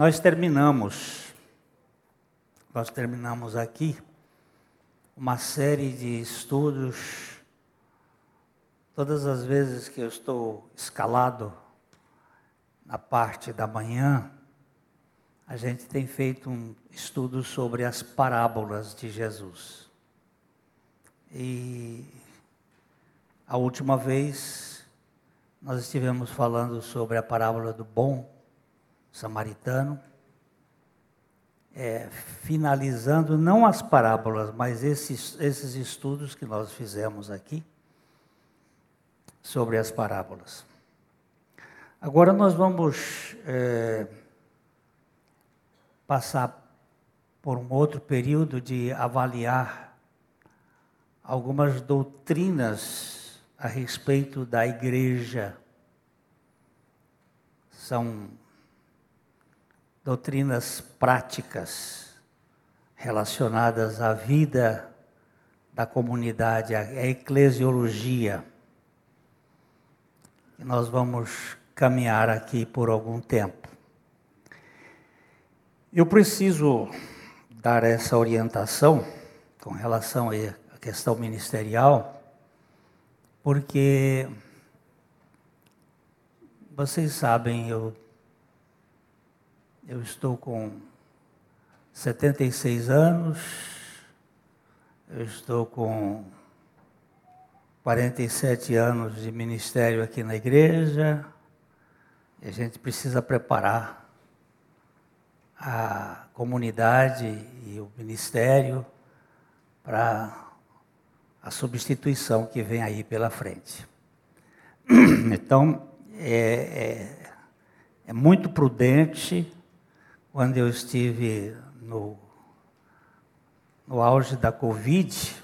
nós terminamos, nós terminamos aqui uma série de estudos. Todas as vezes que eu estou escalado na parte da manhã, a gente tem feito um estudo sobre as parábolas de Jesus. E a última vez nós estivemos falando sobre a parábola do bom samaritano, é, finalizando não as parábolas, mas esses, esses estudos que nós fizemos aqui sobre as parábolas. Agora nós vamos é, passar por um outro período de avaliar algumas doutrinas a respeito da igreja. São doutrinas práticas relacionadas à vida da comunidade, à eclesiologia. E nós vamos caminhar aqui por algum tempo. Eu preciso dar essa orientação com relação à questão ministerial, porque vocês sabem, eu eu estou com 76 anos, eu estou com 47 anos de ministério aqui na igreja, e a gente precisa preparar a comunidade e o ministério para a substituição que vem aí pela frente. Então, é, é, é muito prudente quando eu estive no, no auge da Covid,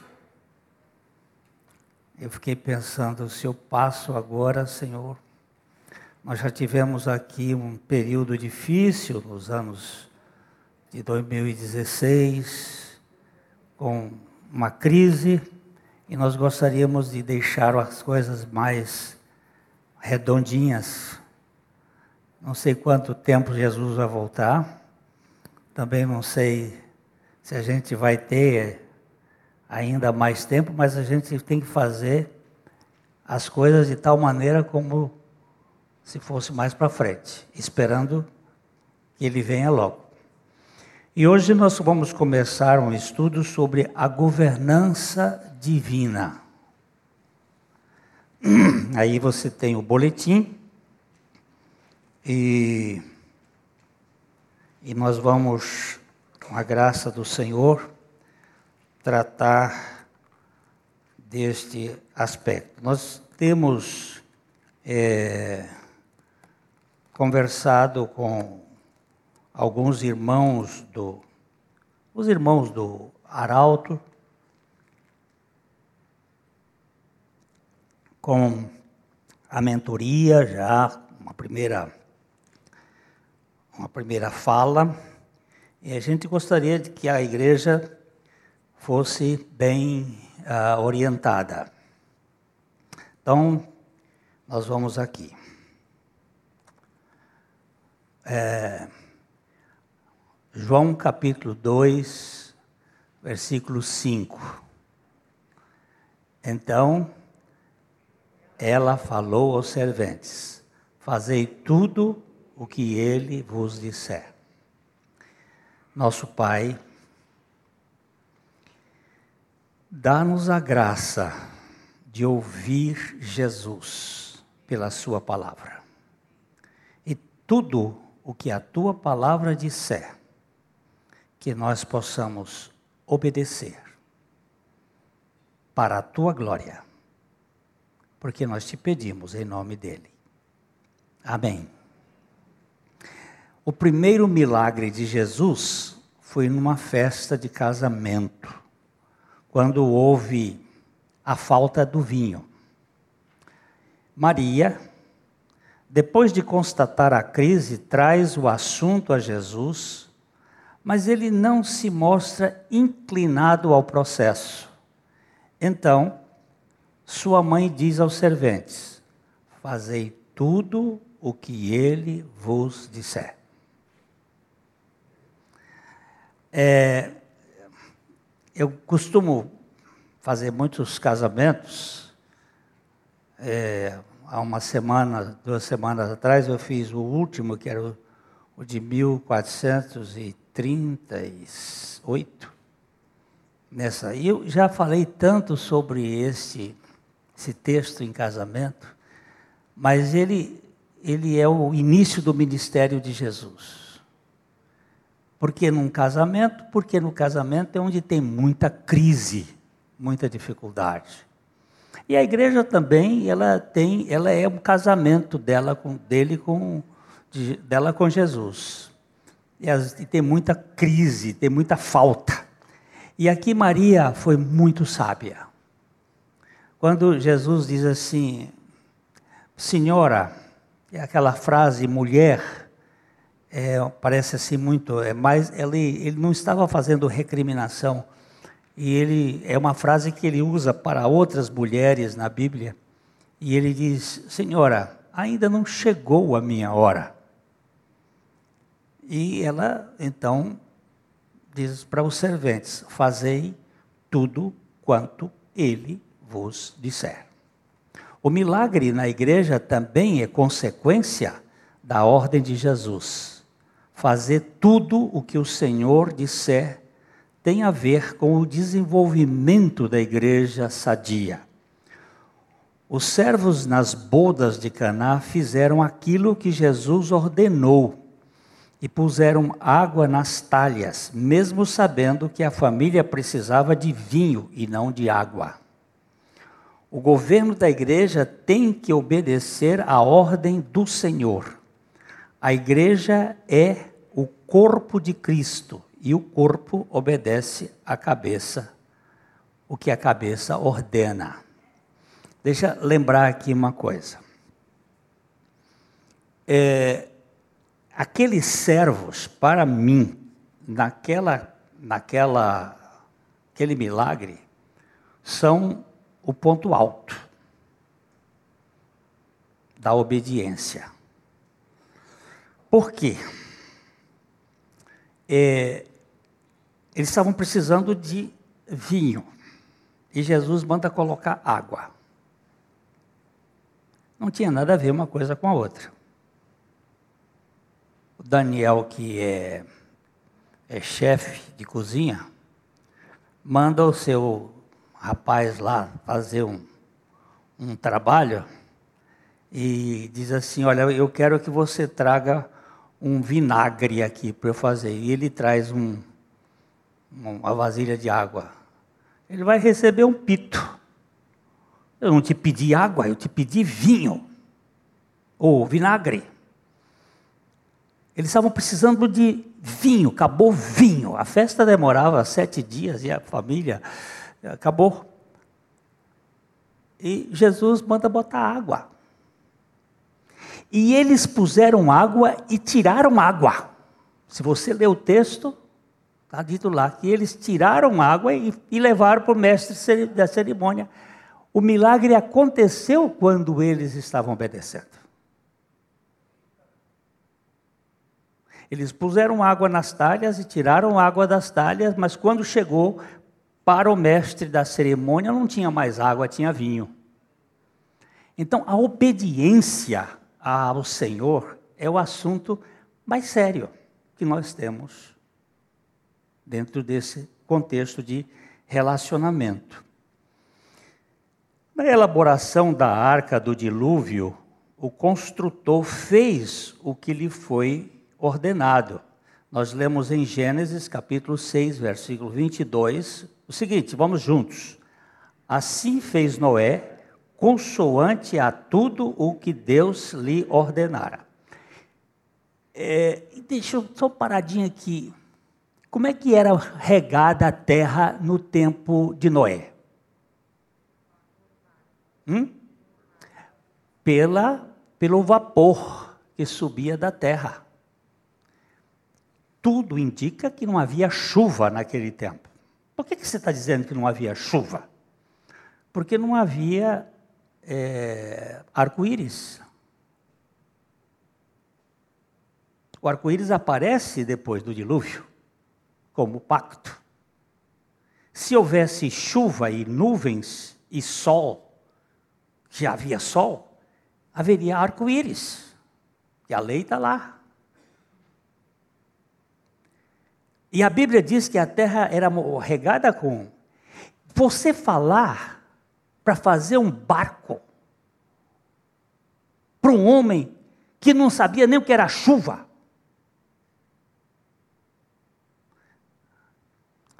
eu fiquei pensando, se eu passo agora, Senhor, nós já tivemos aqui um período difícil nos anos de 2016, com uma crise, e nós gostaríamos de deixar as coisas mais redondinhas. Não sei quanto tempo Jesus vai voltar, também não sei se a gente vai ter ainda mais tempo, mas a gente tem que fazer as coisas de tal maneira como se fosse mais para frente, esperando que ele venha logo. E hoje nós vamos começar um estudo sobre a governança divina. Aí você tem o boletim e e nós vamos, com a graça do Senhor, tratar deste aspecto. Nós temos é, conversado com alguns irmãos do, os irmãos do Arauto, com a mentoria já, uma primeira uma primeira fala, e a gente gostaria de que a igreja fosse bem uh, orientada. Então, nós vamos aqui. É, João capítulo 2, versículo 5. Então, ela falou aos serventes: Fazei tudo o que ele vos disser. Nosso Pai, dá-nos a graça de ouvir Jesus pela Sua palavra. E tudo o que a Tua palavra disser, que nós possamos obedecer para a Tua glória, porque nós te pedimos em nome dEle. Amém. O primeiro milagre de Jesus foi numa festa de casamento, quando houve a falta do vinho. Maria, depois de constatar a crise, traz o assunto a Jesus, mas ele não se mostra inclinado ao processo. Então, sua mãe diz aos serventes: Fazei tudo o que ele vos disser. É, eu costumo fazer muitos casamentos. É, há uma semana, duas semanas atrás, eu fiz o último, que era o, o de 1438. Nessa. E eu já falei tanto sobre esse, esse texto em casamento, mas ele, ele é o início do ministério de Jesus. Porque num casamento? Porque no casamento é onde tem muita crise, muita dificuldade. E a igreja também, ela tem, ela é um casamento dela com dele com de, dela com Jesus. E, as, e tem muita crise, tem muita falta. E aqui Maria foi muito sábia. Quando Jesus diz assim, Senhora, é aquela frase mulher, é, parece assim muito, é ele, ele não estava fazendo recriminação, e ele é uma frase que ele usa para outras mulheres na Bíblia, e ele diz: Senhora, ainda não chegou a minha hora. E ela então diz para os serventes: Fazei tudo quanto ele vos disser. O milagre na igreja também é consequência da ordem de Jesus fazer tudo o que o Senhor disser tem a ver com o desenvolvimento da igreja sadia. Os servos nas bodas de Caná fizeram aquilo que Jesus ordenou e puseram água nas talhas, mesmo sabendo que a família precisava de vinho e não de água. O governo da igreja tem que obedecer à ordem do Senhor. A igreja é corpo de Cristo e o corpo obedece à cabeça, o que a cabeça ordena. Deixa lembrar aqui uma coisa. É, aqueles servos, para mim, naquela, naquela, aquele milagre, são o ponto alto da obediência. Por quê? É, eles estavam precisando de vinho. E Jesus manda colocar água. Não tinha nada a ver uma coisa com a outra. O Daniel, que é, é chefe de cozinha, manda o seu rapaz lá fazer um, um trabalho e diz assim: Olha, eu quero que você traga um vinagre aqui para eu fazer. E ele traz um, uma vasilha de água. Ele vai receber um pito. Eu não te pedi água, eu te pedi vinho. Ou vinagre. Eles estavam precisando de vinho, acabou vinho. A festa demorava sete dias e a família acabou. E Jesus manda botar água. E eles puseram água e tiraram água. Se você ler o texto, está dito lá que eles tiraram água e, e levaram para o mestre da cerimônia. O milagre aconteceu quando eles estavam obedecendo. Eles puseram água nas talhas e tiraram água das talhas, mas quando chegou para o mestre da cerimônia não tinha mais água, tinha vinho. Então a obediência ao Senhor é o assunto mais sério que nós temos dentro desse contexto de relacionamento. Na elaboração da arca do dilúvio, o construtor fez o que lhe foi ordenado. Nós lemos em Gênesis capítulo 6, versículo 22, o seguinte, vamos juntos. Assim fez Noé consoante a tudo o que Deus lhe ordenara. É, deixa eu só paradinho aqui. Como é que era regada a terra no tempo de Noé? Hum? Pela, pelo vapor que subia da terra. Tudo indica que não havia chuva naquele tempo. Por que, que você está dizendo que não havia chuva? Porque não havia é, arco-íris. O arco-íris aparece depois do dilúvio, como pacto. Se houvesse chuva e nuvens e sol, já havia sol, haveria arco-íris. E a lei está lá. E a Bíblia diz que a terra era regada com. Você falar para fazer um barco para um homem que não sabia nem o que era chuva.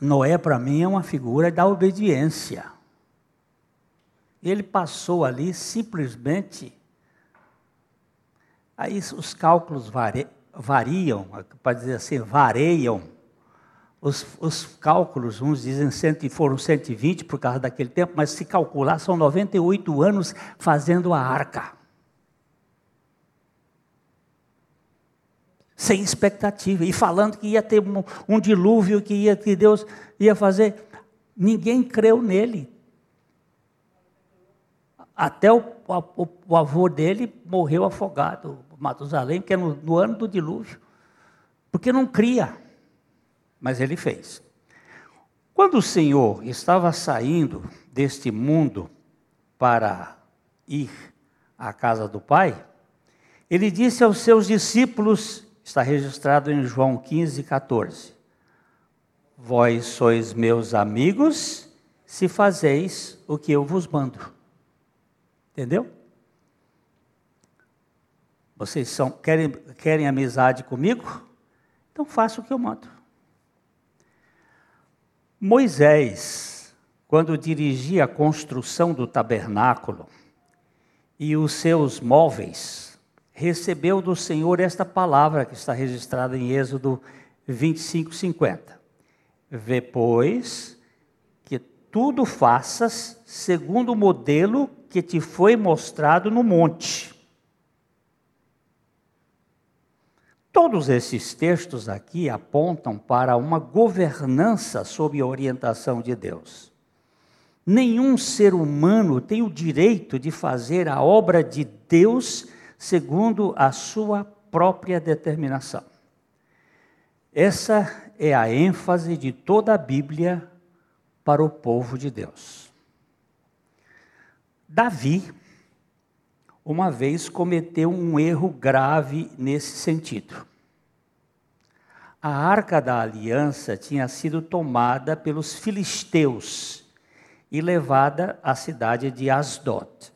Noé, para mim, é uma figura da obediência. Ele passou ali simplesmente. Aí os cálculos vari, variam, para dizer assim, variam. Os, os, cálculos, uns dizem que foram 120 por causa daquele tempo, mas se calcular, são 98 anos fazendo a arca. sem expectativa, e falando que ia ter um, um dilúvio, que, ia, que Deus ia fazer. Ninguém creu nele. Até o, o, o avô dele morreu afogado, Matusalém, que é no, no ano do dilúvio, porque não cria, mas ele fez. Quando o Senhor estava saindo deste mundo para ir à casa do Pai, ele disse aos seus discípulos Está registrado em João 15, 14. Vós sois meus amigos se fazeis o que eu vos mando. Entendeu? Vocês são, querem, querem amizade comigo? Então faça o que eu mando. Moisés, quando dirigia a construção do tabernáculo e os seus móveis, recebeu do Senhor esta palavra que está registrada em Êxodo 25, 50. Vê, pois, que tudo faças segundo o modelo que te foi mostrado no monte. Todos esses textos aqui apontam para uma governança sob a orientação de Deus. Nenhum ser humano tem o direito de fazer a obra de Deus segundo a sua própria determinação. Essa é a ênfase de toda a Bíblia para o povo de Deus. Davi, uma vez, cometeu um erro grave nesse sentido. A arca da aliança tinha sido tomada pelos filisteus e levada à cidade de Asdod.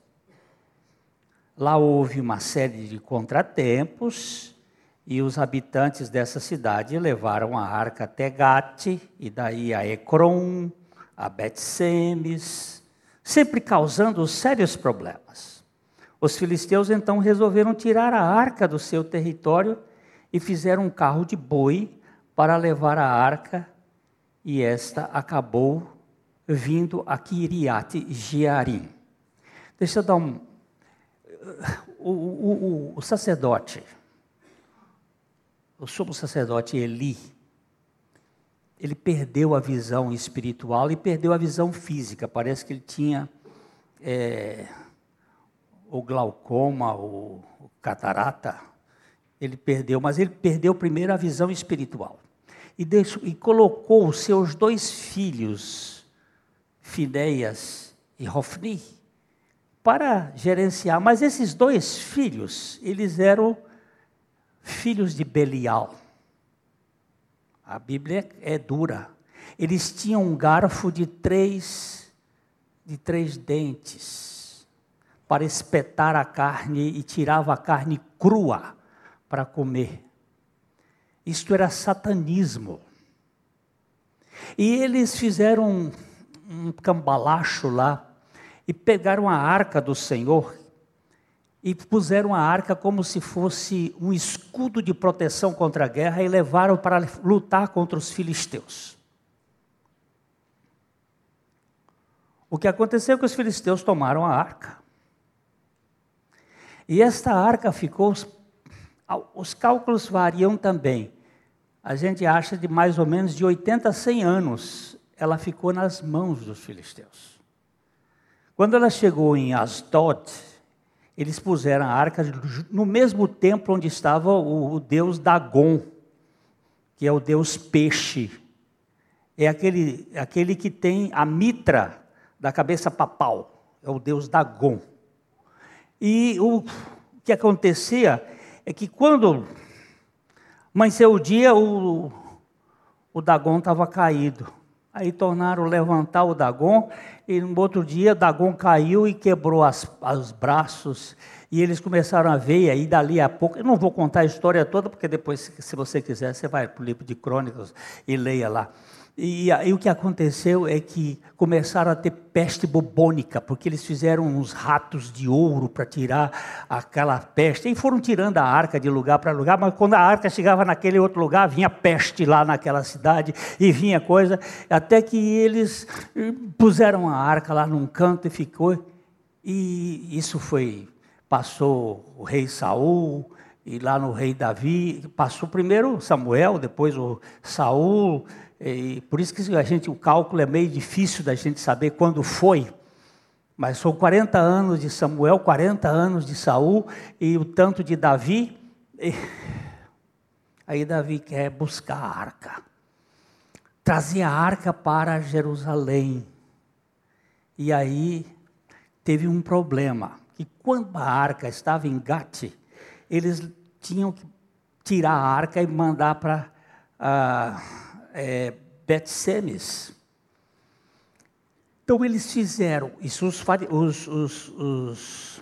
Lá houve uma série de contratempos e os habitantes dessa cidade levaram a arca até Gate e daí a Ecrom, a Bet-Semes, sempre causando sérios problemas. Os filisteus então resolveram tirar a arca do seu território e fizeram um carro de boi para levar a arca e esta acabou vindo a Kiriat Jearim. Deixa eu dar um, o, o, o, sacerdote, o sumo sacerdote Eli, ele perdeu a visão espiritual e perdeu a visão física. Parece que ele tinha é, o glaucoma, o, o catarata. Ele perdeu, mas ele perdeu primeiro a visão espiritual. E, deixou, e colocou os seus dois filhos, Fideias e Hofni, para gerenciar. Mas esses dois filhos, eles eram filhos de Belial. A Bíblia é dura. Eles tinham um garfo de três, de três dentes para espetar a carne e tirava a carne crua para comer. Isto era satanismo. E eles fizeram um, cambalacho lá e pegaram a arca do Senhor e puseram a arca como se fosse um escudo de proteção contra a guerra e levaram para lutar contra os filisteus. O que aconteceu é que os filisteus tomaram a arca. E esta arca ficou. Os cálculos variam também. A gente acha de mais ou menos de 80 a 100 anos ela ficou nas mãos dos filisteus. Quando ela chegou em Asdod, eles puseram a arca no mesmo templo onde estava o, deus Dagon, que é o deus peixe é aquele, aquele que tem a mitra da cabeça papal, é o deus Dagon. E o que acontecia é que quando amanheceu o dia, o, o Dagon estava caído. Aí tornaram levantar o Dagon, e no outro dia Dagon caiu e quebrou os braços, e eles começaram a ver, e aí dali a pouco, eu não vou contar a história toda, porque depois, se você quiser, você vai para o livro de crônicas e leia lá. E aí o que aconteceu é que começaram a ter peste bubônica, porque eles fizeram uns ratos de ouro para tirar aquela peste. E foram tirando a arca de lugar para lugar, mas quando a arca chegava naquele outro lugar, vinha peste lá naquela cidade e vinha coisa, até que eles eh, puseram a arca lá num canto e ficou. E isso foi passou o rei Saul, e lá no rei Davi, passou primeiro Samuel, depois o Saul, e por isso que a gente, o cálculo é meio difícil da gente saber quando foi. Mas são 40 anos de Samuel, 40 anos de Saul e o tanto de Davi. E... Aí Davi quer buscar a arca. Trazer a arca para Jerusalém. E aí teve um problema. Que quando a arca estava em Gate, eles tinham que tirar a arca e mandar para. Uh, é, Bet-Semes. Então eles fizeram, isso os, os, os, os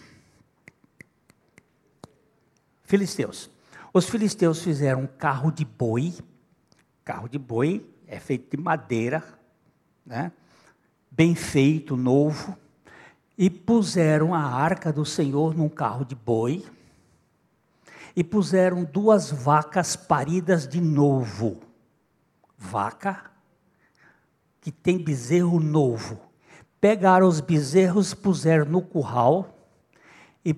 filisteus. Os filisteus fizeram um carro de boi, carro de boi é feito de madeira, né? bem feito, novo, e puseram a arca do Senhor num carro de boi, e puseram duas vacas paridas de novo vaca que tem bezerro novo. Pegaram os bezerros, puseram no curral e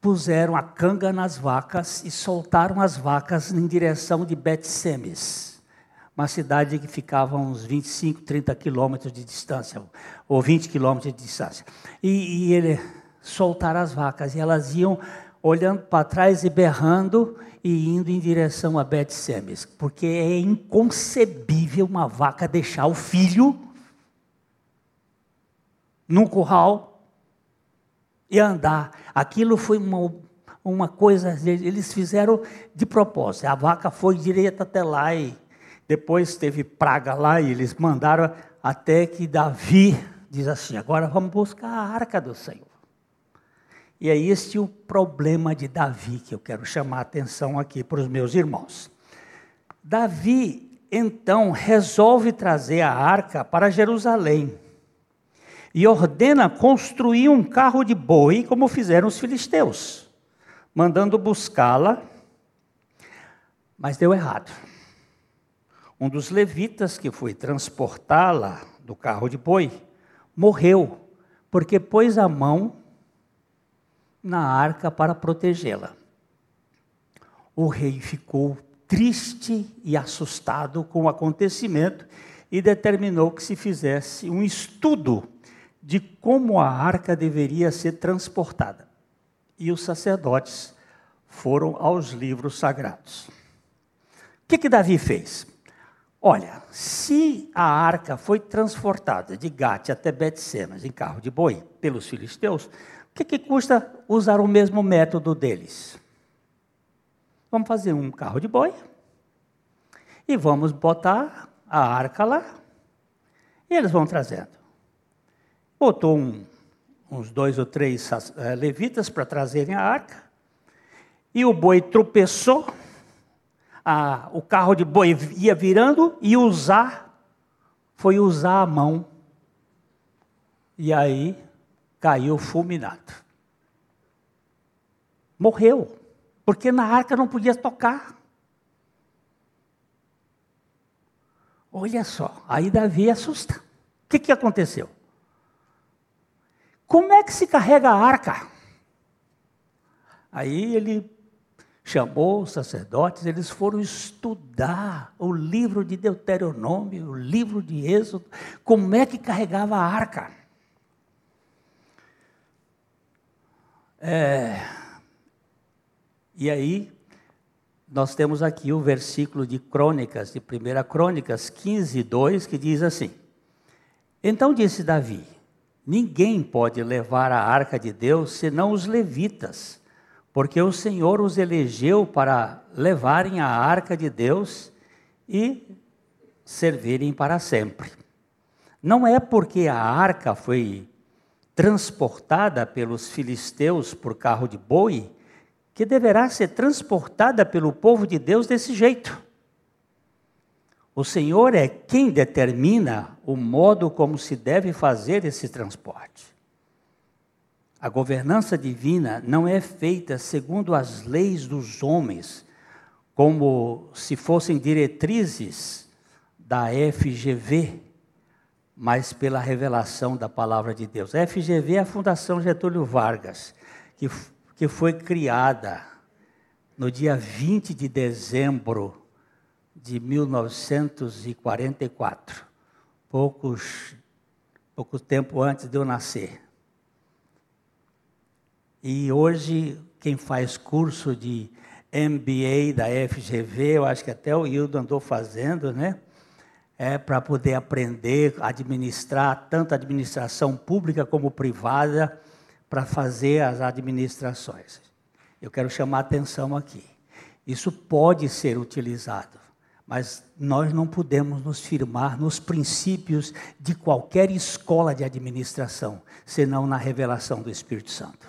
puseram a canga nas vacas e soltaram as vacas em direção de Bet-Semes, uma cidade que ficava uns 25, 30 quilômetros de distância, ou 20 quilômetros de distância. E, e ele soltaram as vacas e elas iam olhando para trás e berrando e indo em direção a Bet-Semes, porque é inconcebível uma vaca deixar o filho num curral e andar. Aquilo foi uma, uma coisa, eles fizeram de propósito. A vaca foi direto até lá e depois teve praga lá e eles mandaram até que Davi diz assim: agora vamos buscar a arca do Senhor. E é este o problema de Davi que eu quero chamar a atenção aqui para os meus irmãos. Davi, então, resolve trazer a arca para Jerusalém e ordena construir um carro de boi, como fizeram os filisteus, mandando buscá-la, mas deu errado. Um dos levitas que foi transportá-la do carro de boi morreu, porque pôs a mão na arca para protegê-la. O rei ficou triste e assustado com o acontecimento e determinou que se fizesse um estudo de como a arca deveria ser transportada. E os sacerdotes foram aos livros sagrados. O que, que Davi fez? Olha, se a arca foi transportada de Gate até Betsemas em carro de boi pelos filisteus, que, que custa usar o mesmo método deles? Vamos fazer um carro de boi e vamos botar a arca lá e eles vão trazendo. Botou um, uns dois ou três uh, levitas para trazerem a arca e o boi tropeçou, a, o carro de boi ia virando e usar, foi usar a mão. E aí caiu fulminado. Morreu, porque na arca não podia tocar. Olha só, aí Davi assusta. O que, que aconteceu? Como é que se carrega a arca? Aí ele chamou os sacerdotes, eles foram estudar o livro de Deuteronômio, o livro de Êxodo, como é que carregava a arca. É, e aí, nós temos aqui o versículo de Crônicas, de 1 Crônicas 15, 2, que diz assim: Então disse Davi: Ninguém pode levar a arca de Deus senão os levitas, porque o Senhor os elegeu para levarem a arca de Deus e servirem para sempre. Não é porque a arca foi transportada pelos filisteus por carro de boi que deverá ser transportada pelo povo de Deus desse jeito. O Senhor é quem determina o modo como se deve fazer esse transporte. A governança divina não é feita segundo as leis dos homens, como se fossem diretrizes da FGV, mas pela revelação da palavra de Deus. A FGV é a Fundação Getúlio Vargas, que que foi criada no dia 20 de dezembro de 1944, poucos, pouco tempo antes de eu nascer. E hoje, quem faz curso de MBA da FGV, eu acho que até o Hildo andou fazendo, né? É para poder aprender a administrar tanto a administração pública como privada para fazer as administrações. Eu quero chamar a atenção aqui. Isso pode ser utilizado, mas nós não podemos nos firmar nos princípios de qualquer escola de administração, senão na revelação do Espírito Santo.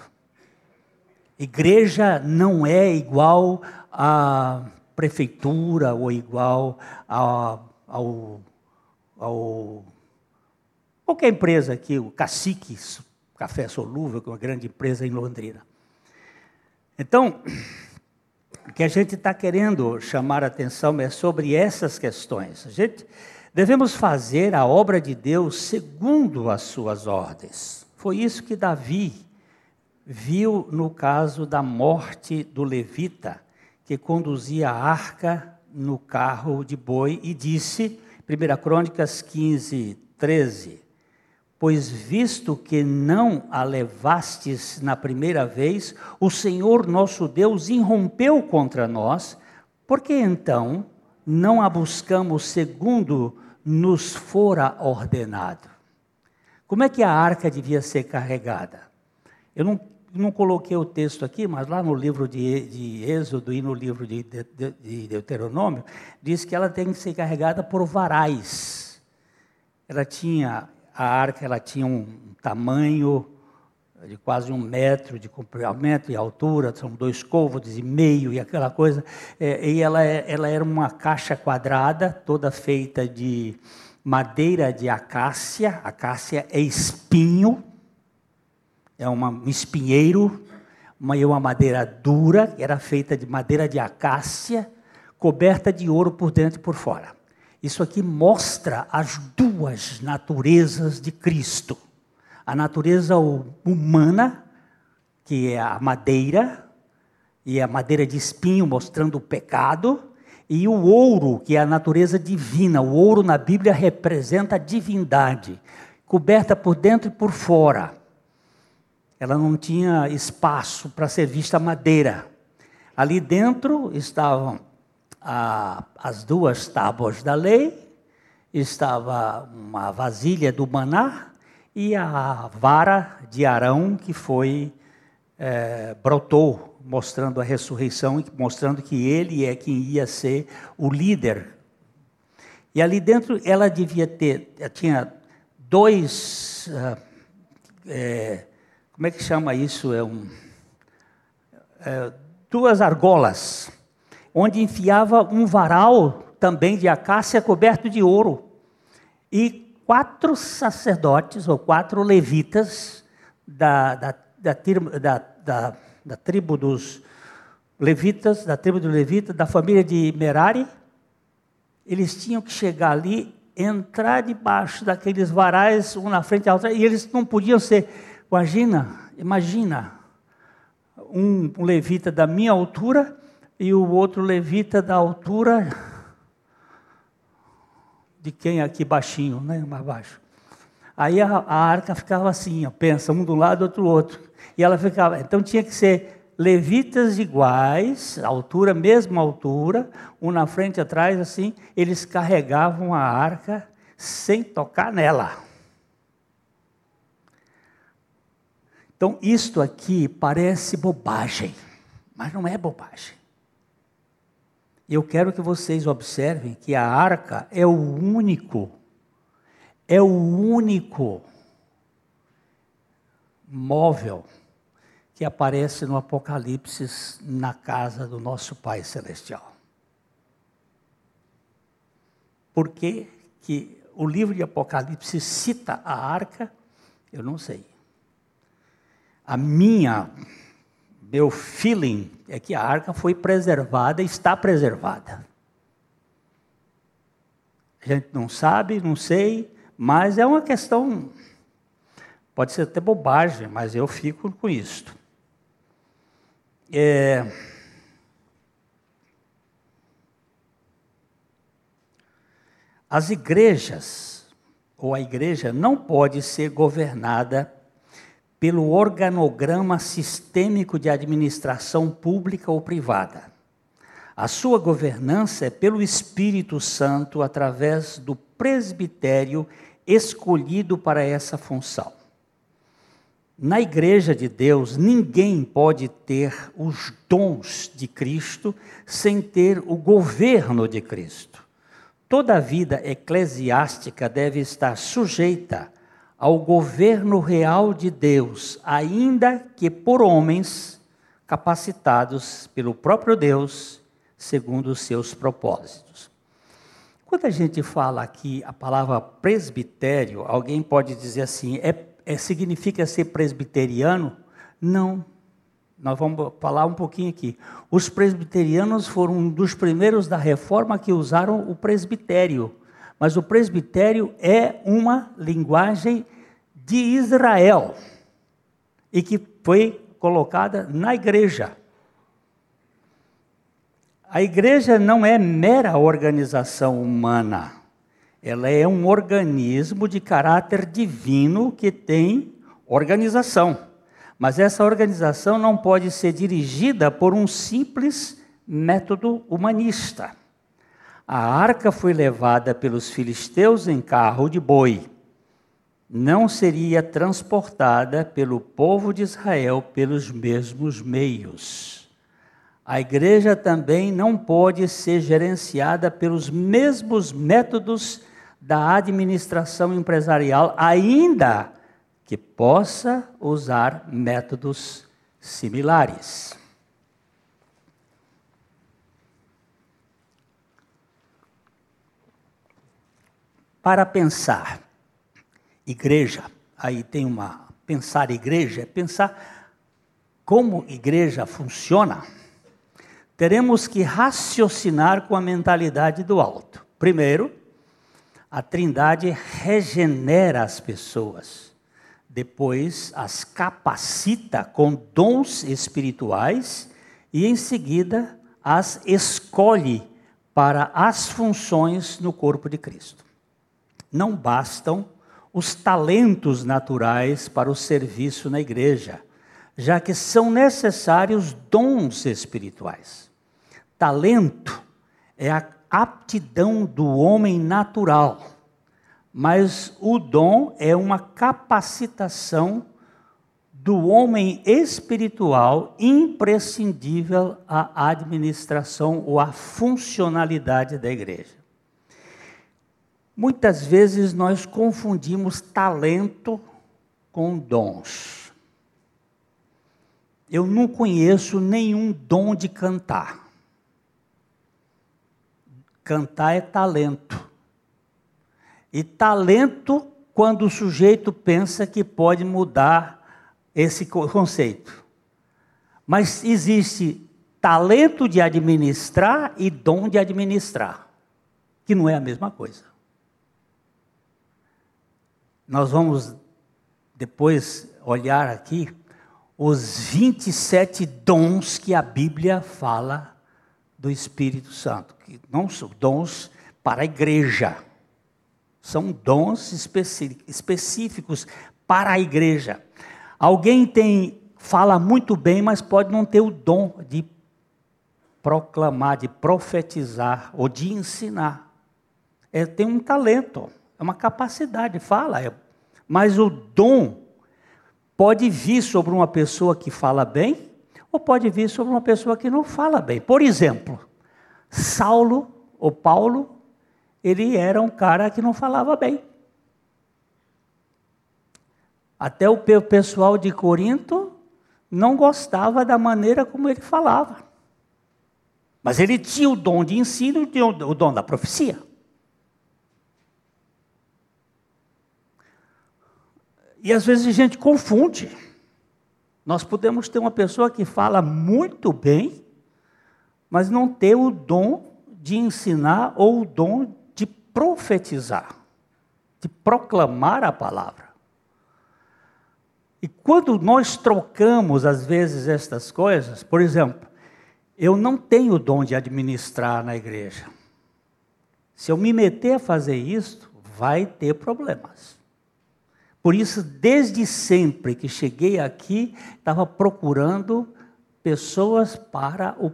Igreja não é igual à prefeitura ou igual a, ao, ao qualquer empresa aqui, o cacique Café Solúvel, que é uma grande empresa em Londrina. Então, o que a gente está querendo chamar a atenção é sobre essas questões. A gente devemos fazer a obra de Deus segundo as suas ordens. Foi isso que Davi viu no caso da morte do levita, que conduzia a arca no carro de boi, e disse, 1 Crônicas 15, 13, Pois visto que não a levastes na primeira vez, o Senhor nosso Deus irrompeu contra nós, porque então não a buscamos segundo nos fora ordenado? Como é que a arca devia ser carregada? Eu não, não coloquei o texto aqui, mas lá no livro de, de Êxodo e no livro de, de, de Deuteronômio, diz que ela tem que ser carregada por varais. Ela tinha a arca ela tinha um tamanho de quase um metro de comprimento e altura, são dois côvados e meio e aquela coisa. É, e ela, é, ela era uma caixa quadrada, toda feita de madeira de acácia. Acácia é espinho, é uma, um espinheiro, uma, uma madeira dura, era feita de madeira de acácia, coberta de ouro por dentro e por fora. Isso aqui mostra as duas naturezas de Cristo. A natureza humana, que é a madeira, e a madeira de espinho mostrando o pecado, e o ouro, que é a natureza divina. O ouro na Bíblia representa a divindade, coberta por dentro e por fora. Ela não tinha espaço para ser vista madeira. Ali dentro estavam a, as duas tábuas da lei, estava uma vasilha do maná e a vara de Arão que foi é, brotou, mostrando a ressurreição, mostrando que ele é quem ia ser o líder. E ali dentro ela devia ter, tinha dois, é, como é que chama isso? É um, é, duas argolas onde enfiava um varal também de acácia coberto de ouro. E quatro sacerdotes, ou quatro levitas, da, da, da, da, da, da tribo dos levitas, da tribo do levita, da família de Merari, eles tinham que chegar ali, entrar debaixo daqueles varais, um na frente e outro, e eles não podiam ser. Imagina, imagina, um, levita da minha altura e o outro levita da altura de quem aqui baixinho, né, mais baixo. Aí a, a arca ficava assim, ó, pensa, um do lado, outro outro. E ela ficava, então tinha que ser levitas iguais, altura, mesma altura, um na frente atrás, assim, eles carregavam a arca sem tocar nela. Então, isto aqui parece bobagem, mas não é bobagem. Eu quero que vocês observem que a arca é o único, é o único móvel que aparece no Apocalipse na casa do nosso Pai Celestial. Por que, que o livro de Apocalipse cita a arca? Eu não sei. A minha, meu feeling é que a arca foi preservada, está preservada. A gente não sabe, não sei, mas é uma questão, pode ser até bobagem, mas eu fico com isto. É, as igrejas, ou a igreja, não pode ser governada pelo organograma sistêmico de administração pública ou privada. A sua governança é pelo Espírito Santo através do presbitério escolhido para essa função. Na igreja de Deus, ninguém pode ter os dons de Cristo sem ter o governo de Cristo. Toda a vida eclesiástica deve estar sujeita ao governo real de Deus, ainda que por homens capacitados pelo próprio Deus, segundo os seus propósitos. Quando a gente fala aqui a palavra presbitério, alguém pode dizer assim, é é, significa ser presbiteriano? Não. Nós vamos falar um pouquinho aqui. Os presbiterianos foram um dos primeiros da reforma que usaram o presbitério. Mas o presbitério é uma linguagem de Israel e que foi colocada na igreja. A igreja não é mera organização humana. Ela é um organismo de caráter divino que tem organização. Mas essa organização não pode ser dirigida por um simples método humanista. A arca foi levada pelos filisteus em carro de boi. Não seria transportada pelo povo de Israel pelos mesmos meios. A igreja também não pode ser gerenciada pelos mesmos métodos da administração empresarial, ainda que possa usar métodos similares. Para pensar igreja, aí tem uma pensar igreja, é pensar como igreja funciona. Teremos que raciocinar com a mentalidade do alto. Primeiro, a Trindade regenera as pessoas, depois as capacita com dons espirituais e em seguida as escolhe para as funções no corpo de Cristo. Não bastam os talentos naturais para o serviço na igreja, já que são necessários dons espirituais. Talento é a aptidão do homem natural, mas o dom é uma capacitação do homem espiritual imprescindível à administração ou à funcionalidade da igreja. Muitas vezes nós confundimos talento com dons. Eu não conheço nenhum dom de cantar. Cantar é talento. E talento, quando o sujeito pensa que pode mudar esse conceito. Mas existe talento de administrar e dom de administrar, que não é a mesma coisa. Nós vamos depois olhar aqui os 27 dons que a Bíblia fala do Espírito Santo, que não são dons para a igreja, são dons específicos para a igreja. Alguém tem fala muito bem, mas pode não ter o dom de proclamar, de profetizar ou de ensinar. É, tem um talento, é uma capacidade, fala, é, mas o dom pode vir sobre uma pessoa que fala bem ou pode vir sobre uma pessoa que não fala bem. Por exemplo, Saulo ou Paulo, ele era um cara que não falava bem. Até o pessoal de Corinto não gostava da maneira como ele falava. Mas ele tinha o dom de ensino o dom da profecia. E às vezes a gente confunde. Nós podemos ter uma pessoa que fala muito bem, mas não ter o dom de ensinar ou o dom de profetizar, de proclamar a palavra. E quando nós trocamos, às vezes, estas coisas, por exemplo, eu não tenho o dom de administrar na igreja. Se eu me meter a fazer isso, vai ter problemas. Por isso, desde sempre que cheguei aqui, estava procurando pessoas para o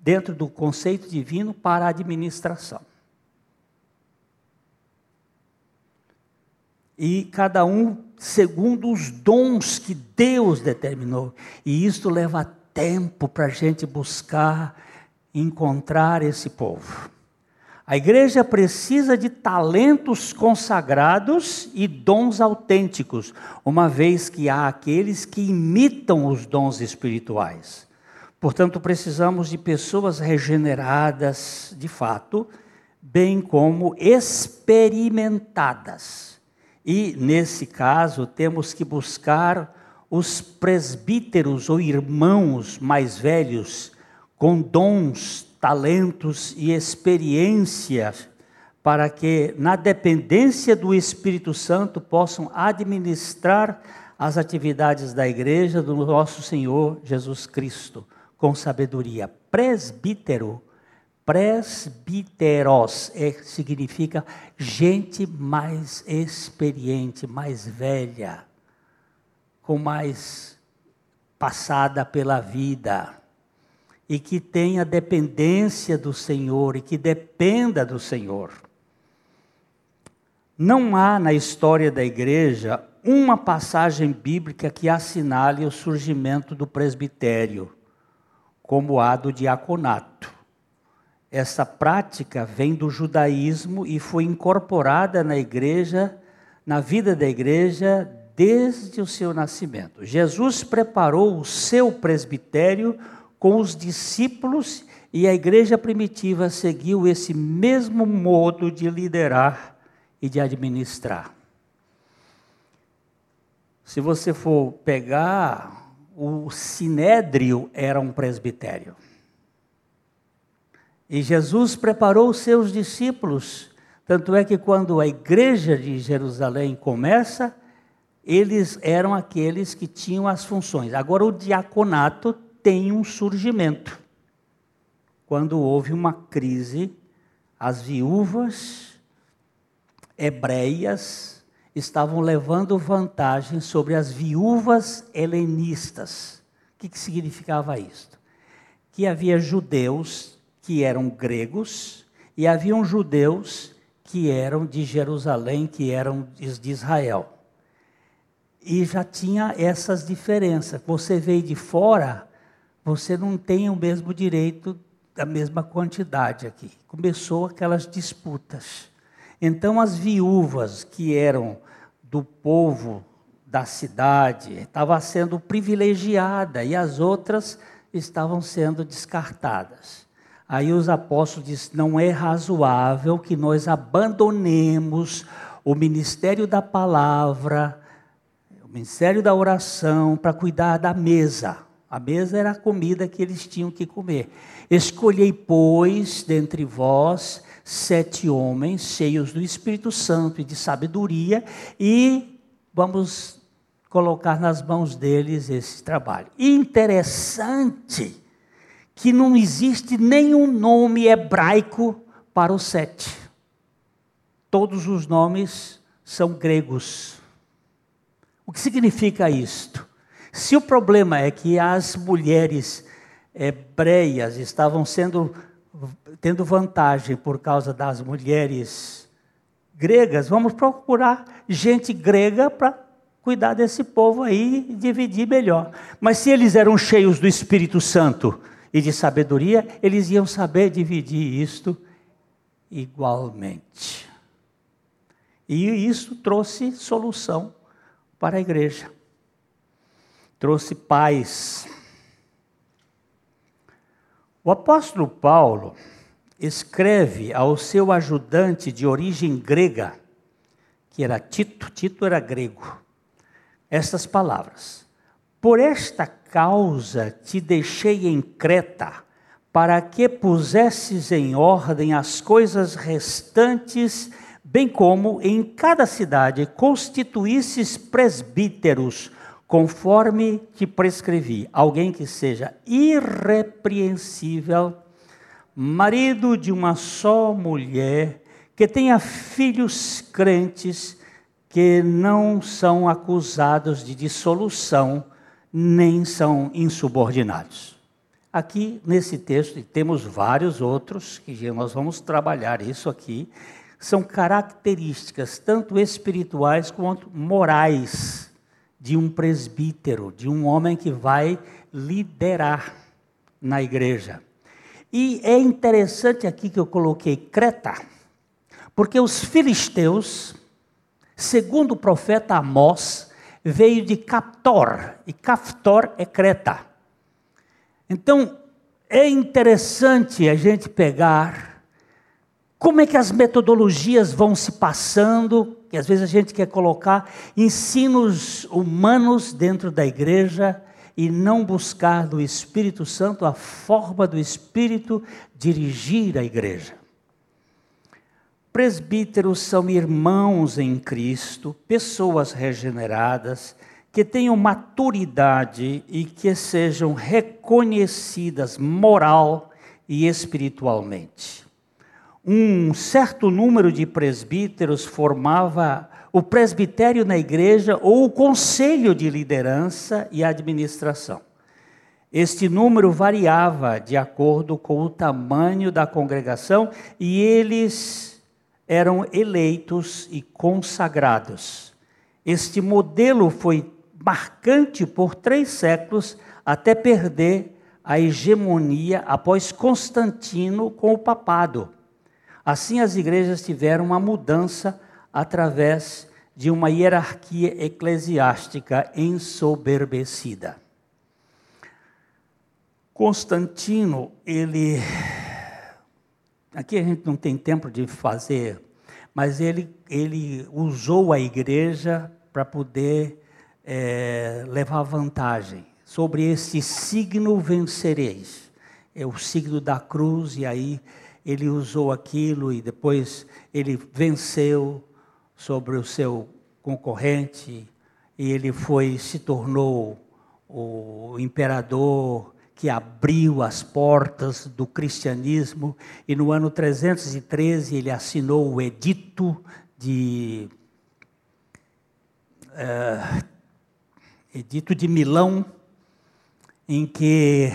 dentro do conceito divino para a administração. E cada um segundo os dons que Deus determinou. E isto leva tempo para a gente buscar encontrar esse povo. A igreja precisa de talentos consagrados e dons autênticos, uma vez que há aqueles que imitam os dons espirituais. Portanto, precisamos de pessoas regeneradas de fato, bem como experimentadas e, nesse caso, temos que buscar os presbíteros ou irmãos mais velhos, com dons, talentos e experiências, para que, na dependência do Espírito Santo, possam administrar as atividades da igreja do nosso Senhor Jesus Cristo, com sabedoria. Presbítero presbiteros é, significa gente mais experiente, mais velha, com mais passada pela vida e que tenha dependência do Senhor e que dependa do Senhor. Não há na história da igreja uma passagem bíblica que assinale o surgimento do presbitério, como há do diaconato. Essa prática vem do judaísmo e foi incorporada na igreja, na vida da igreja, desde o seu nascimento. Jesus preparou o seu presbitério com os discípulos e a igreja primitiva seguiu esse mesmo modo de liderar e de administrar. Se você for pegar, o sinédrio era um presbitério. E Jesus preparou os seus discípulos. Tanto é que quando a igreja de Jerusalém começa, eles eram aqueles que tinham as funções. Agora, o diaconato tem um surgimento. Quando houve uma crise, as viúvas hebreias estavam levando vantagem sobre as viúvas helenistas. O que, que significava isso? Que havia judeus que eram gregos, e haviam judeus que eram de Jerusalém, que eram de Israel. E já tinha essas diferenças. Você veio de fora, você não tem o mesmo direito da mesma quantidade aqui. Começou aquelas disputas. Então as viúvas que eram do povo da cidade estavam sendo privilegiadas e as outras estavam sendo descartadas. Aí os apóstolos dizem: não é razoável que nós abandonemos o ministério da palavra, o ministério da oração, para cuidar da mesa. A mesa era a comida que eles tinham que comer. Escolhei, pois, dentre vós sete homens cheios do Espírito Santo e de sabedoria, e vamos colocar nas mãos deles esse trabalho. Interessante que não existe nenhum nome hebraico para o sete. Todos os nomes são gregos. O que significa isto? Se o problema é que as mulheres hebreias estavam sendo tendo vantagem por causa das mulheres gregas, vamos procurar gente grega para cuidar desse povo aí e dividir melhor. Mas se eles eram cheios do Espírito Santo e de sabedoria, eles iam saber dividir isto igualmente. E isso trouxe solução para a igreja. Trouxe paz. O apóstolo Paulo escreve ao seu ajudante de origem grega, que era Tito, Tito era grego, estas palavras: Por esta causa te deixei em Creta, para que pusesses em ordem as coisas restantes, bem como em cada cidade constituísses presbíteros, conforme te prescrevi, alguém que seja irrepreensível, marido de uma só mulher, que tenha filhos crentes, que não são acusados de dissolução, nem são insubordinados. Aqui nesse texto, e temos vários outros, que nós vamos trabalhar isso aqui, são características tanto espirituais quanto morais de um presbítero, de um homem que vai liderar na igreja. E é interessante aqui que eu coloquei Creta, porque os filisteus segundo o profeta Amós, veio de Captor, e Captor é Creta. Então, é interessante a gente pegar como é que as metodologias vão se passando, que às vezes a gente quer colocar ensinos humanos dentro da igreja e não buscar do Espírito Santo a forma do Espírito dirigir a igreja. Presbíteros são irmãos em Cristo, pessoas regeneradas, que tenham maturidade e que sejam reconhecidas moral e espiritualmente. Um certo número de presbíteros formava o presbitério na igreja ou o conselho de liderança e administração. Este número variava de acordo com o tamanho da congregação e eles eram eleitos e consagrados. Este modelo foi marcante por três séculos até perder a hegemonia após Constantino com o papado. Assim, as igrejas tiveram uma mudança através de uma hierarquia eclesiástica ensoberbecida. Constantino, ele Aqui a gente não tem tempo de fazer, mas ele, ele usou a igreja para poder é, levar vantagem. Sobre esse signo vencereis. É o signo da cruz, e aí ele usou aquilo e depois ele venceu sobre o seu concorrente e ele foi se tornou o imperador que abriu as portas do cristianismo, e no ano 313 ele assinou o Edito de. Uh, Edito de Milão, em que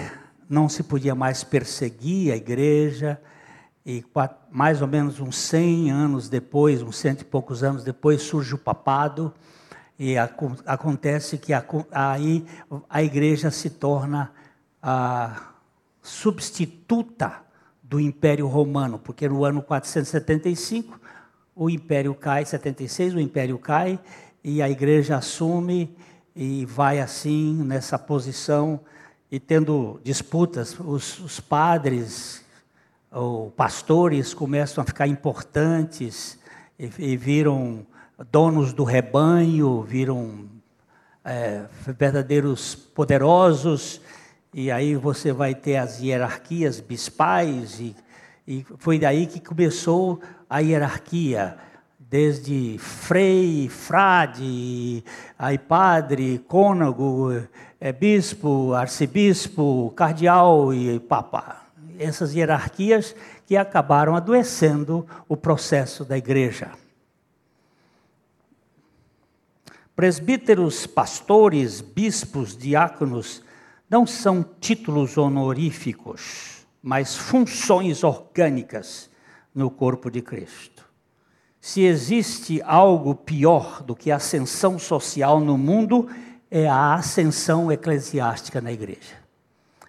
não se podia mais perseguir a igreja, e mais ou menos uns 100 anos depois, uns cento e poucos anos depois, surge o papado, e acontece que aí a igreja se torna a substituta do Império Romano, porque no ano 475 o Império cai, 76 o Império cai e a igreja assume e vai assim nessa posição e tendo disputas, os, os padres ou pastores começam a ficar importantes e, e viram donos do rebanho, viram é, verdadeiros poderosos e aí você vai ter as hierarquias bispais, e, e foi daí que começou a hierarquia, desde frei, frade, aí padre, cônego, é, bispo, arcebispo, cardeal e papa. Essas hierarquias que acabaram adoecendo o processo da igreja. Presbíteros, pastores, bispos, diáconos não são títulos honoríficos, mas funções orgânicas no corpo de Cristo. Se existe algo pior do que a ascensão social no mundo, é a ascensão eclesiástica na igreja.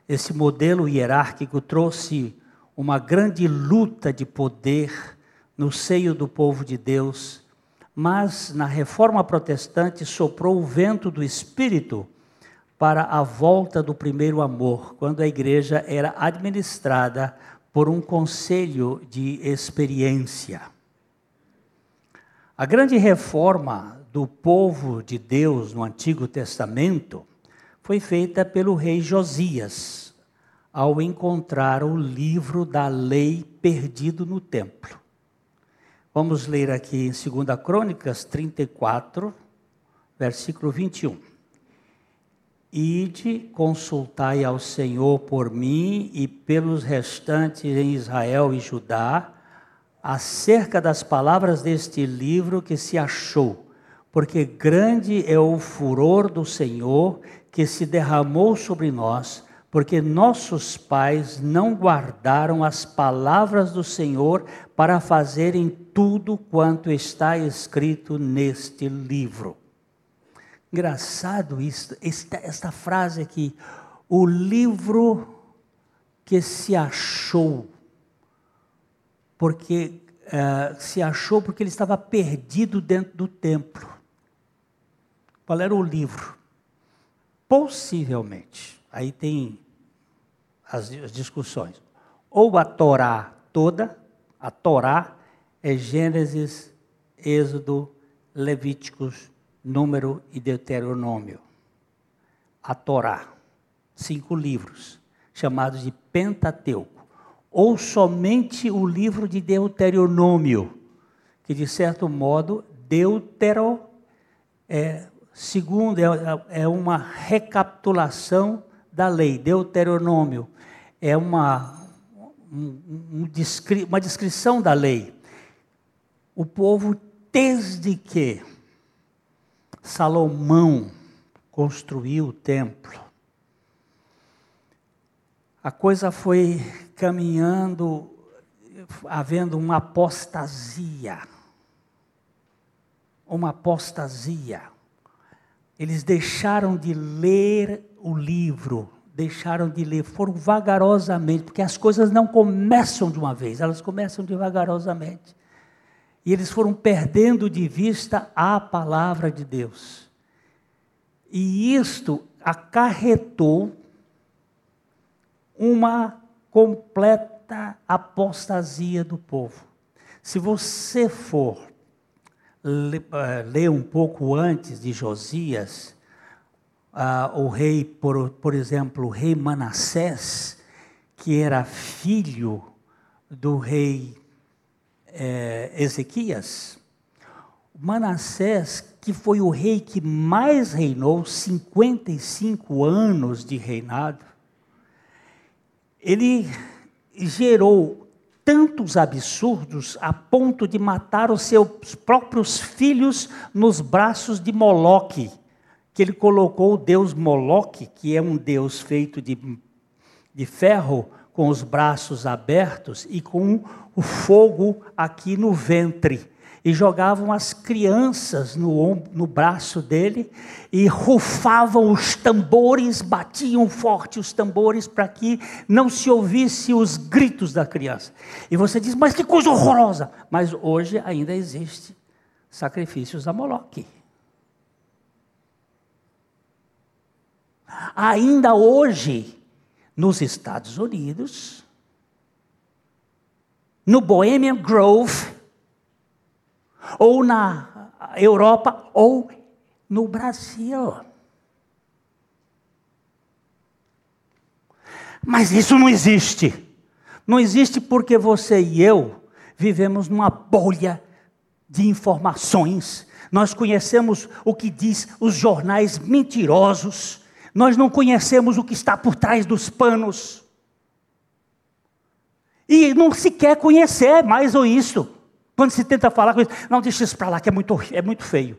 Esse modelo hierárquico trouxe uma grande luta de poder no seio do povo de Deus, mas na reforma protestante soprou o vento do Espírito para a volta do primeiro amor, quando a igreja era administrada por um conselho de experiência. A grande reforma do povo de Deus no Antigo Testamento foi feita pelo rei Josias, ao encontrar o livro da lei perdido no templo. Vamos ler aqui em 2 Crônicas 34, versículo 21. Ide, consultai ao Senhor por mim e pelos restantes em Israel e Judá, acerca das palavras deste livro que se achou, porque grande é o furor do Senhor que se derramou sobre nós, porque nossos pais não guardaram as palavras do Senhor para fazerem tudo quanto está escrito neste livro. Engraçado isso, esta, esta frase aqui, o livro que se achou, porque uh, se achou porque ele estava perdido dentro do templo. Qual era o livro? Possivelmente, aí tem as, discussões, ou a Torá toda, a Torá é Gênesis, Êxodo, Levíticos, Número e Deuteronômio. A Torá, cinco livros, chamados de Pentateuco, ou somente o livro de Deuteronômio, que de certo modo Deutero é Segundo, é, é uma recapitulação da lei. Deuteronômio é uma, um, um, uma descrição da lei. O povo, desde que Salomão construiu o templo, a coisa foi caminhando, havendo uma apostasia. Uma apostasia eles deixaram de ler o livro, deixaram de ler, foram vagarosamente, porque as coisas não começam de uma vez, elas começam devagarosamente. E eles foram perdendo de vista a palavra de Deus. E isto acarretou uma completa apostasia do povo. Se você for ler um pouco antes de Josias, uh, o rei, por, por exemplo, o rei Manassés, que era filho do rei eh, Ezequias. Manassés, que foi o rei que mais reinou, 55 anos de reinado, ele gerou tantos absurdos a ponto de matar os seus próprios filhos nos braços de Moloque, que ele colocou o deus Moloque, que é um deus feito de, de ferro, com os braços abertos e com o fogo aqui no ventre e jogavam as crianças no, no braço dele e rufavam os tambores, batiam forte os tambores para que não se ouvisse os gritos da criança. E você diz, mas que coisa horrorosa! Mas hoje ainda existe sacrifícios a Moloque. Ainda hoje, nos Estados Unidos, no Bohemian Grove, ou na Europa, ou no Brasil. Mas isso não existe. Não existe porque você e eu vivemos numa bolha de informações. Nós conhecemos o que diz os jornais mentirosos. Nós não conhecemos o que está por trás dos panos. E não se quer conhecer mais ou isso. Quando se tenta falar com isso, não deixa isso para lá, que é muito, é muito feio.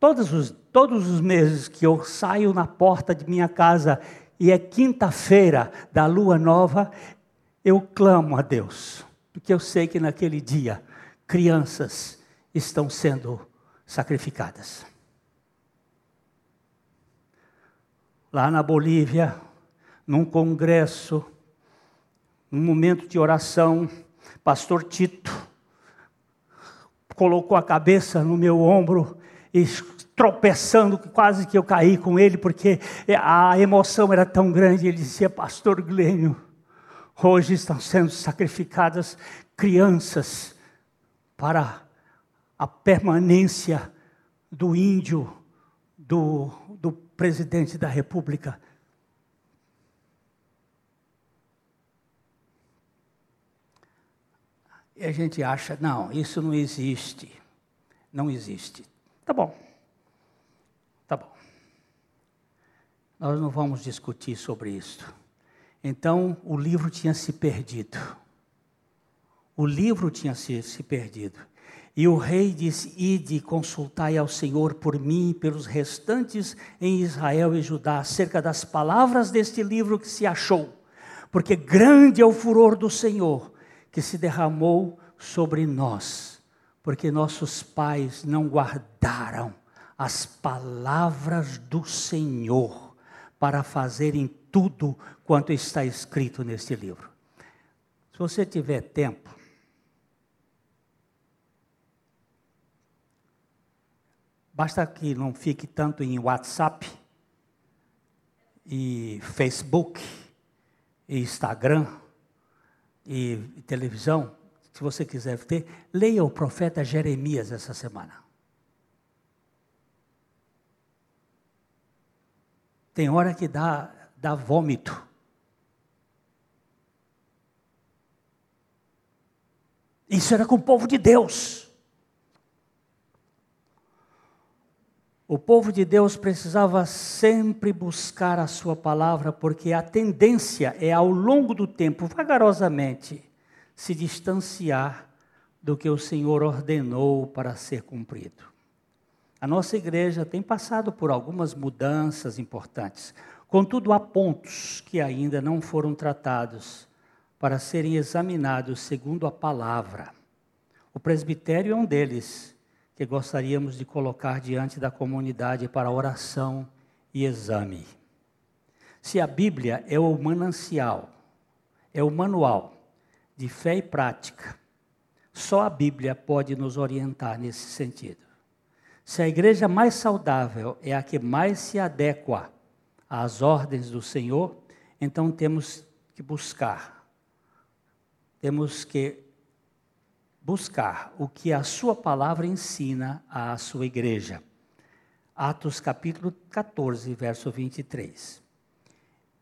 Todos os, todos os meses que eu saio na porta de minha casa e é quinta-feira da lua nova, eu clamo a Deus, porque eu sei que naquele dia crianças estão sendo sacrificadas. Lá na Bolívia, num congresso, num momento de oração, pastor Tito colocou a cabeça no meu ombro e tropeçando, quase que eu caí com ele, porque a emoção era tão grande. Ele dizia, Pastor Glênio, hoje estão sendo sacrificadas crianças para a permanência do índio, do, do presidente da República. E a gente acha, não, isso não existe. Não existe. Tá bom. Tá bom. Nós não vamos discutir sobre isso. Então, o livro tinha se perdido. O livro tinha se, se perdido. E o rei disse: Ide, consultai ao Senhor por mim e pelos restantes em Israel e Judá, acerca das palavras deste livro que se achou, porque grande é o furor do Senhor que se derramou sobre nós, porque nossos pais não guardaram as palavras do Senhor para fazerem tudo quanto está escrito neste livro. Se você tiver tempo, basta que não fique tanto em WhatsApp e Facebook e Instagram e televisão, se você quiser ter, leia o profeta Jeremias essa semana. Tem hora que dá, dá vômito. Isso era com o povo de Deus. O povo de Deus precisava sempre buscar a sua palavra, porque a tendência é, ao longo do tempo, vagarosamente, se distanciar do que o Senhor ordenou para ser cumprido. A nossa igreja tem passado por algumas mudanças importantes, contudo, há pontos que ainda não foram tratados para serem examinados segundo a palavra. O presbitério é um deles que gostaríamos de colocar diante da comunidade para oração e exame. Se a Bíblia é o manancial, é o manual de fé e prática, só a Bíblia pode nos orientar nesse sentido. Se a igreja mais saudável é a que mais se adequa às ordens do Senhor, então temos que buscar, temos que buscar o que a sua palavra ensina à sua igreja. Atos capítulo 14, verso 23.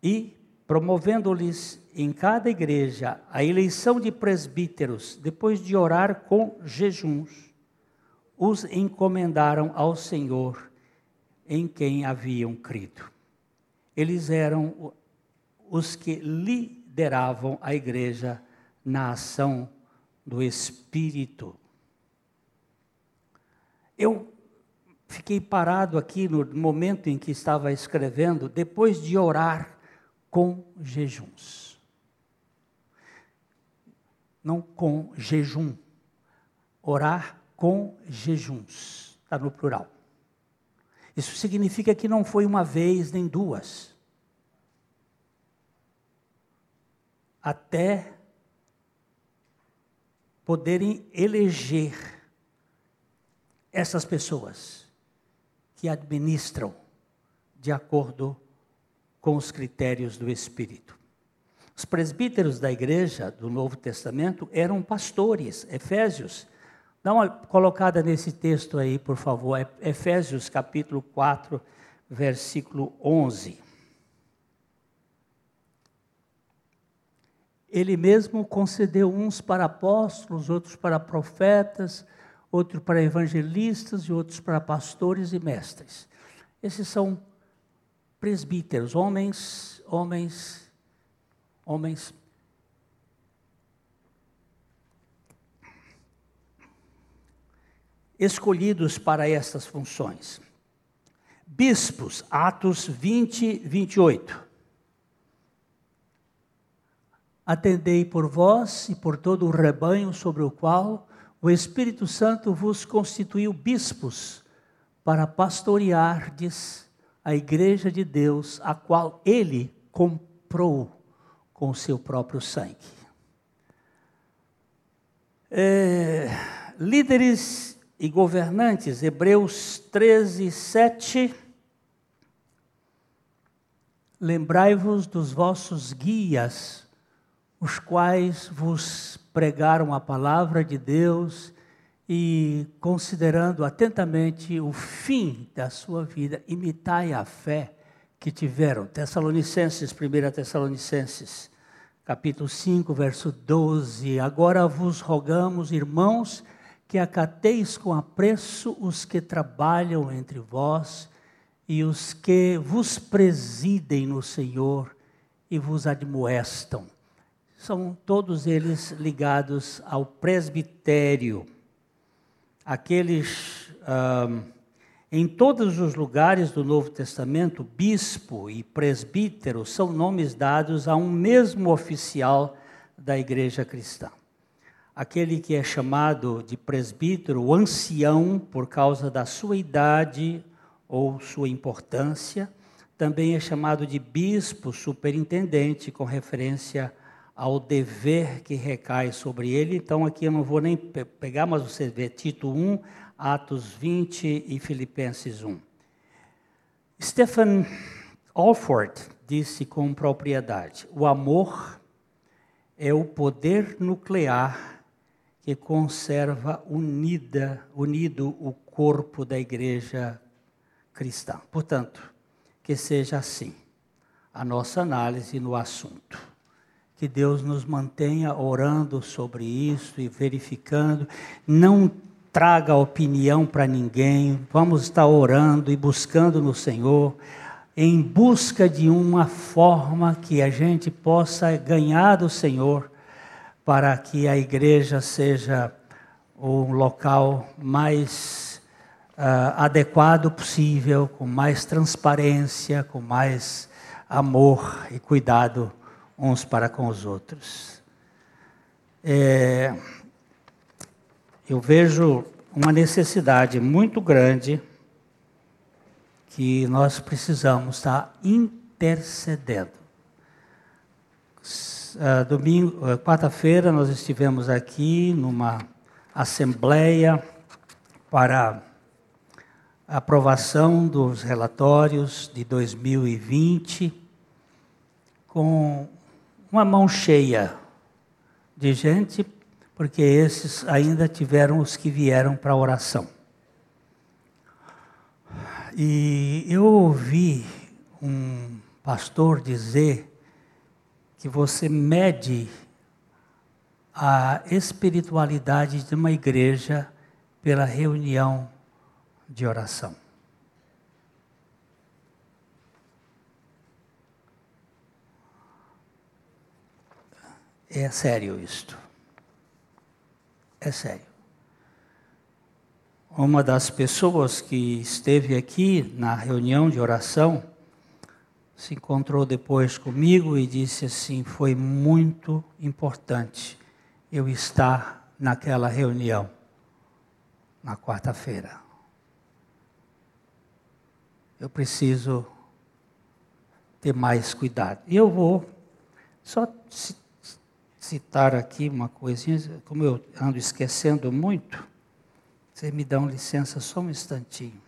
E promovendo-lhes em cada igreja a eleição de presbíteros, depois de orar com jejuns, os encomendaram ao Senhor em quem haviam crido. Eles eram os que lideravam a igreja na ação do Espírito. Eu fiquei parado aqui no momento em que estava escrevendo, depois de orar com jejuns. Não com jejum. Orar com jejuns. Está no plural. Isso significa que não foi uma vez nem duas. Até poderem eleger essas pessoas que administram de acordo com os critérios do Espírito. Os presbíteros da igreja do Novo Testamento eram pastores, Efésios. Dá uma colocada nesse texto aí, por favor, Efésios capítulo 4, versículo 11. Ele mesmo concedeu uns para apóstolos, outros para profetas, outros para evangelistas e outros para pastores e mestres. Esses são presbíteros, homens, homens, homens escolhidos para estas funções. bispos, Atos 20, 28. Atendei por vós e por todo o rebanho sobre o qual o Espírito Santo vos constituiu bispos para pastoreardes a igreja de Deus, a qual ele comprou com o seu próprio sangue. É, líderes e governantes, Hebreus 13, 7. Lembrai-vos dos vossos guias, os quais vos pregaram a palavra de Deus e, considerando atentamente o fim da sua vida, imitai a fé que tiveram. Tessalonicenses, 1 Tessalonicenses, capítulo 5, verso 12. Agora vos rogamos, irmãos, que acateis com apreço os que trabalham entre vós e os que vos presidem no Senhor e vos admoestam. São todos eles ligados ao presbitério. Aqueles. em todos os lugares do Novo Testamento, bispo e presbítero são nomes dados a um mesmo oficial da igreja cristã. Aquele que é chamado de presbítero, o ancião, por causa da sua idade ou sua importância, também é chamado de bispo superintendente, com referência ao dever que recai sobre ele. Então, aqui eu não vou nem pegar, mas você vê Tito 1, Atos 20 e Filipenses 1. Stephen Alford disse com propriedade: o amor é o poder nuclear que conserva unida, unido o corpo da igreja cristã. Portanto, que seja assim a nossa análise no assunto. Que Deus nos mantenha orando sobre isso e verificando. Não traga opinião para ninguém. Vamos estar orando e buscando no Senhor, em busca de uma forma que a gente possa ganhar do Senhor, para que a igreja seja o local mais uh, adequado possível, com mais transparência, com mais amor e cuidado uns para com os outros. É, eu vejo uma necessidade muito grande que nós precisamos estar intercedendo. Uh, domingo, uh, quarta-feira, nós estivemos aqui numa assembleia para aprovação dos relatórios de 2020 com uma mão cheia de gente, porque esses ainda tiveram os que vieram para a oração. E eu ouvi um pastor dizer que você mede a espiritualidade de uma igreja pela reunião de oração. É sério isto. É sério. Uma das pessoas que esteve aqui na reunião de oração se encontrou depois comigo e disse assim: foi muito importante eu estar naquela reunião na quarta-feira. Eu preciso ter mais cuidado. E eu vou só citar aqui uma coisinha, como eu ando esquecendo muito, vocês me dão licença só um instantinho.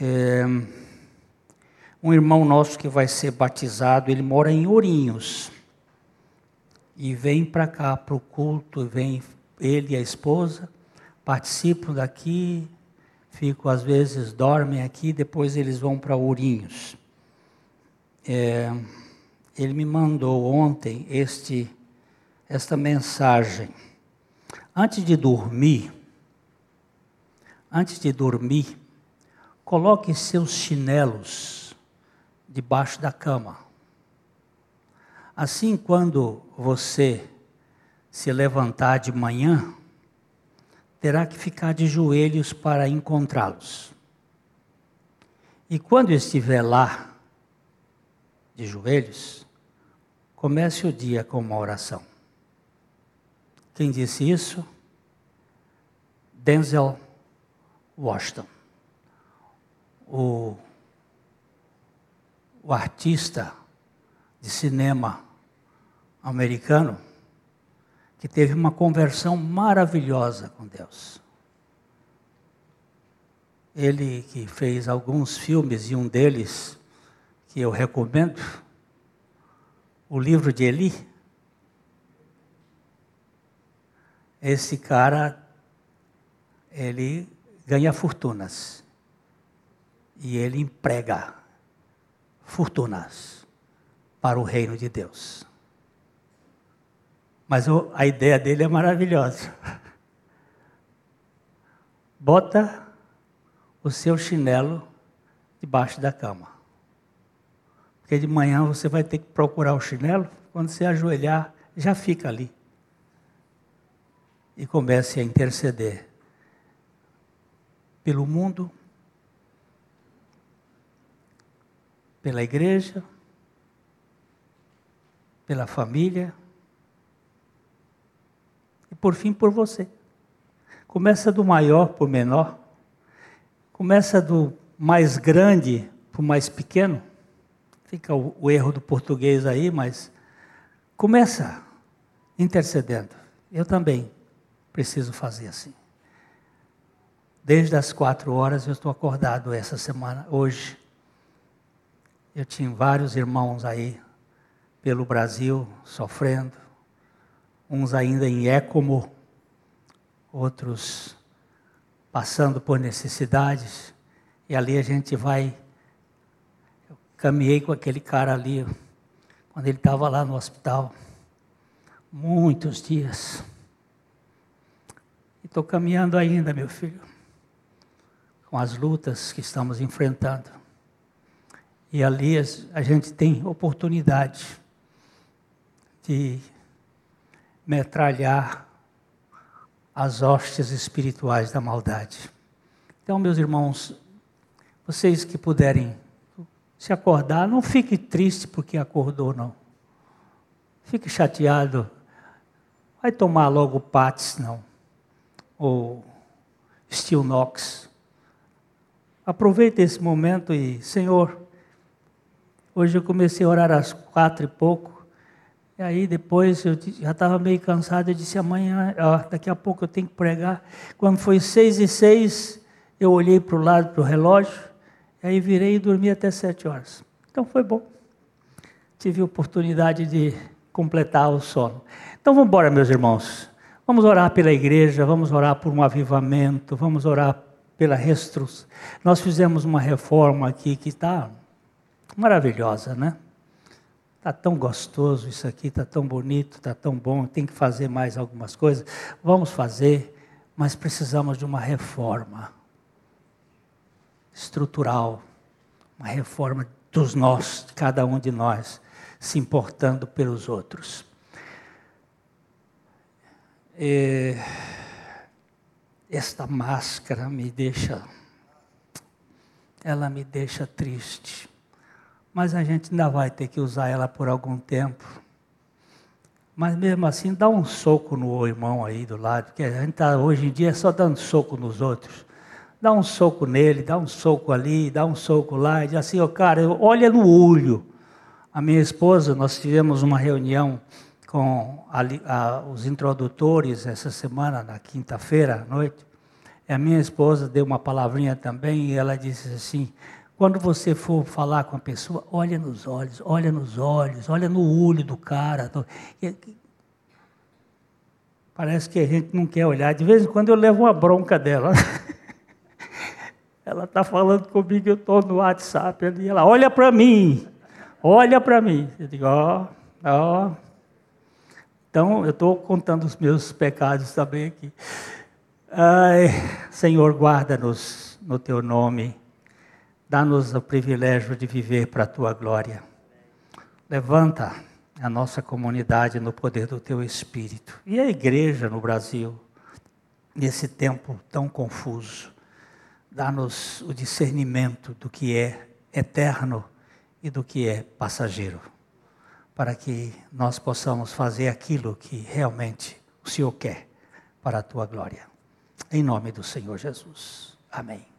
É, um irmão nosso que vai ser batizado, ele mora em Ourinhos. E vem para cá, para o culto, vem ele e a esposa, participam daqui, ficam às vezes, dormem aqui, depois eles vão para Ourinhos. É, ele me mandou ontem este, esta mensagem. Antes de dormir, antes de dormir, coloque seus chinelos debaixo da cama. Assim, quando você se levantar de manhã, terá que ficar de joelhos para encontrá-los. E quando estiver lá, de joelhos, comece o dia com uma oração. Quem disse isso? Denzel Washington, o, o artista de cinema americano que teve uma conversão maravilhosa com Deus. Ele que fez alguns filmes e um deles que eu recomendo, o livro de Eli. Esse cara, ele ganha fortunas e ele emprega fortunas para o reino de Deus. Mas a ideia dele é maravilhosa. Bota o seu chinelo debaixo da cama. Porque de manhã você vai ter que procurar o chinelo, quando você ajoelhar, já fica ali. E comece a interceder pelo mundo, pela igreja, pela família e por fim por você. Começa do maior para o menor, começa do mais grande para o mais pequeno. Fica o, o erro do português aí, mas começa intercedendo. Eu também preciso fazer assim. Desde as quatro horas eu estou acordado essa semana, hoje. Eu tinha vários irmãos aí pelo Brasil sofrendo, uns ainda em ECMO, outros passando por necessidades, e ali a gente vai. Caminhei com aquele cara ali, quando ele estava lá no hospital, muitos dias. E estou caminhando ainda, meu filho, com as lutas que estamos enfrentando. E ali a gente tem oportunidade de metralhar as hostes espirituais da maldade. Então, meus irmãos, vocês que puderem se acordar, não fique triste porque acordou, não. Fique chateado. Vai tomar logo Pats, não. Ou Steel Knox. Aproveite esse momento e, Senhor, hoje eu comecei a orar às quatro e pouco. E aí depois eu já estava meio cansado, eu disse, amanhã, daqui a pouco eu tenho que pregar. Quando foi seis e seis, eu olhei para o lado, para o relógio, aí virei e dormi até sete horas. Então foi bom. Tive a oportunidade de completar o sono. Então vamos embora, meus irmãos. Vamos orar pela igreja, vamos orar por um avivamento, vamos orar pela restrução. Nós fizemos uma reforma aqui que está maravilhosa, né? Está tão gostoso isso aqui, está tão bonito, está tão bom, tem que fazer mais algumas coisas. Vamos fazer, mas precisamos de uma reforma estrutural, uma reforma dos nós, de cada um de nós, se importando pelos outros. E esta máscara me deixa, ela me deixa triste mas a gente ainda vai ter que usar ela por algum tempo. Mas mesmo assim, dá um soco no irmão aí do lado, porque a gente está hoje em dia só dando soco nos outros. Dá um soco nele, dá um soco ali, dá um soco lá, e diz assim, oh, cara, olha no olho. A minha esposa, nós tivemos uma reunião com a, a, os introdutores essa semana, na quinta-feira à noite. E a minha esposa deu uma palavrinha também, e ela disse assim: quando você for falar com a pessoa, olha nos olhos, olha nos olhos, olha no olho do cara. Parece que a gente não quer olhar. De vez em quando eu levo uma bronca dela. Ela está falando comigo, eu estou no WhatsApp ali. Ela, olha para mim, olha para mim. Eu digo, ó, oh, ó. Oh. Então, eu estou contando os meus pecados também aqui. Ai, Senhor, guarda-nos no teu nome. Dá-nos o privilégio de viver para a tua glória. Levanta a nossa comunidade no poder do teu Espírito. E a igreja no Brasil, nesse tempo tão confuso. Dá-nos o discernimento do que é eterno e do que é passageiro, para que nós possamos fazer aquilo que realmente o Senhor quer para a tua glória. Em nome do Senhor Jesus. Amém.